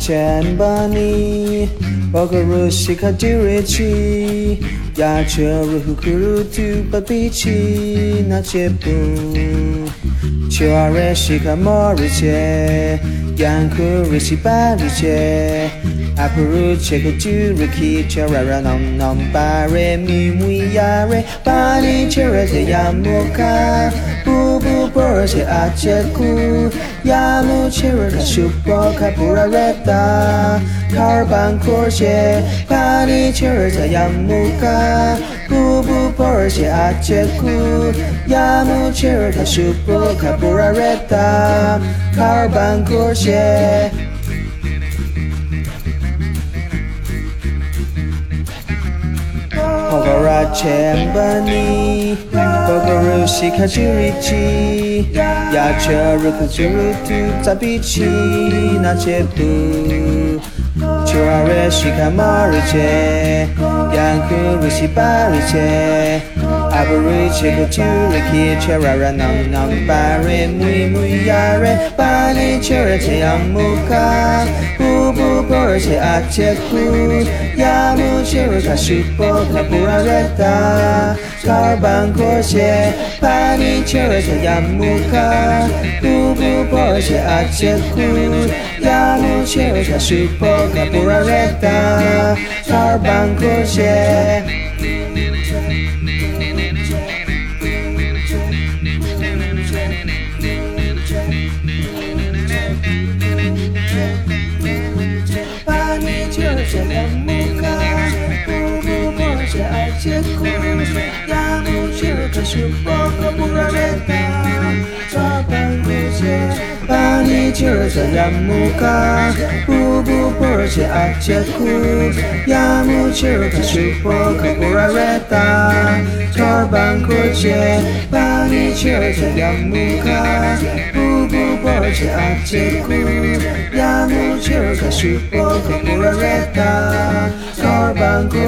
chen bani bokuru shikajiri chi ya chiru hukuru tu papi na chipu chiru shikamori chi yanku rishi bari chi apuru chikajiri chi chiru nom mi mui yare bani chiru te 布鞋阿杰古，雅鲁杰尔卡苏布卡布拉 reta，卡尔邦库尔杰，巴尼杰尔卡雅木卡，布布布鞋阿杰古，雅木杰尔卡苏布卡布拉 reta，卡尔邦库尔杰。霍尔拉切布尼。索格鲁西卡朱里奇，雅彻鲁古朱鲁图扎比奇，那切杜，丘阿瑞西卡马瑞切，雅库鲁西巴瑞切。巴布瑞切格曲勒切，切软软囊囊巴瑞，木伊木呀瑞，巴尼切格曲羊木卡，布布波切阿切库，羊木切格曲波卡布阿列达，卡邦波切，巴尼切格曲羊木卡，布布波切阿切库，羊木切格曲波卡布阿列达，卡邦波切。chưa yamuka Ubu porche acheku Yamuchirka shupoka urareta Tokyo 老板过节，把你招来养母家。不顾过节，只顾养母，却在生活苦不堪言呐。老板过